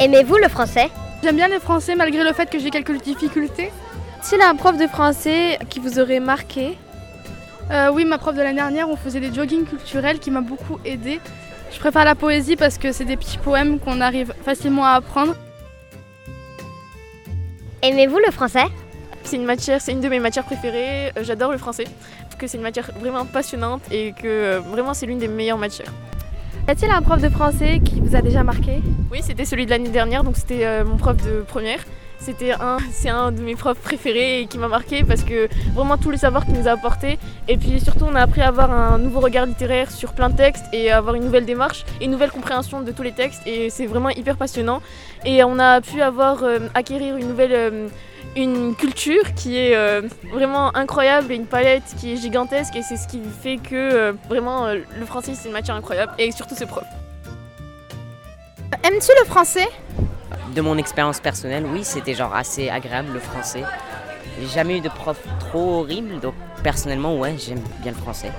Aimez-vous le français? J'aime bien le français malgré le fait que j'ai quelques difficultés. S'il a un prof de français qui vous aurait marqué? Euh, oui, ma prof de l'année dernière, on faisait des jogging culturels qui m'a beaucoup aidé. Je préfère la poésie parce que c'est des petits poèmes qu'on arrive facilement à apprendre. Aimez-vous le français? C'est une matière, c'est une de mes matières préférées. Euh, J'adore le français parce que c'est une matière vraiment passionnante et que euh, vraiment c'est l'une des meilleures matières. Y a-t-il un prof de français qui vous a déjà marqué? Oui, c'était celui de l'année dernière, donc c'était euh, mon prof de première. C'était un, c'est un de mes profs préférés et qui m'a marqué parce que vraiment tout le savoir qu'il nous a apporté. Et puis surtout, on a appris à avoir un nouveau regard littéraire sur plein de textes et avoir une nouvelle démarche et une nouvelle compréhension de tous les textes. Et c'est vraiment hyper passionnant. Et on a pu avoir euh, acquérir une nouvelle euh, une culture qui est euh, vraiment incroyable et une palette qui est gigantesque. Et c'est ce qui fait que vraiment le français c'est une matière incroyable et surtout ses profs. Aimes-tu le français? De mon expérience personnelle, oui, c'était genre assez agréable le français. J'ai jamais eu de prof trop horrible, donc personnellement, ouais, j'aime bien le français.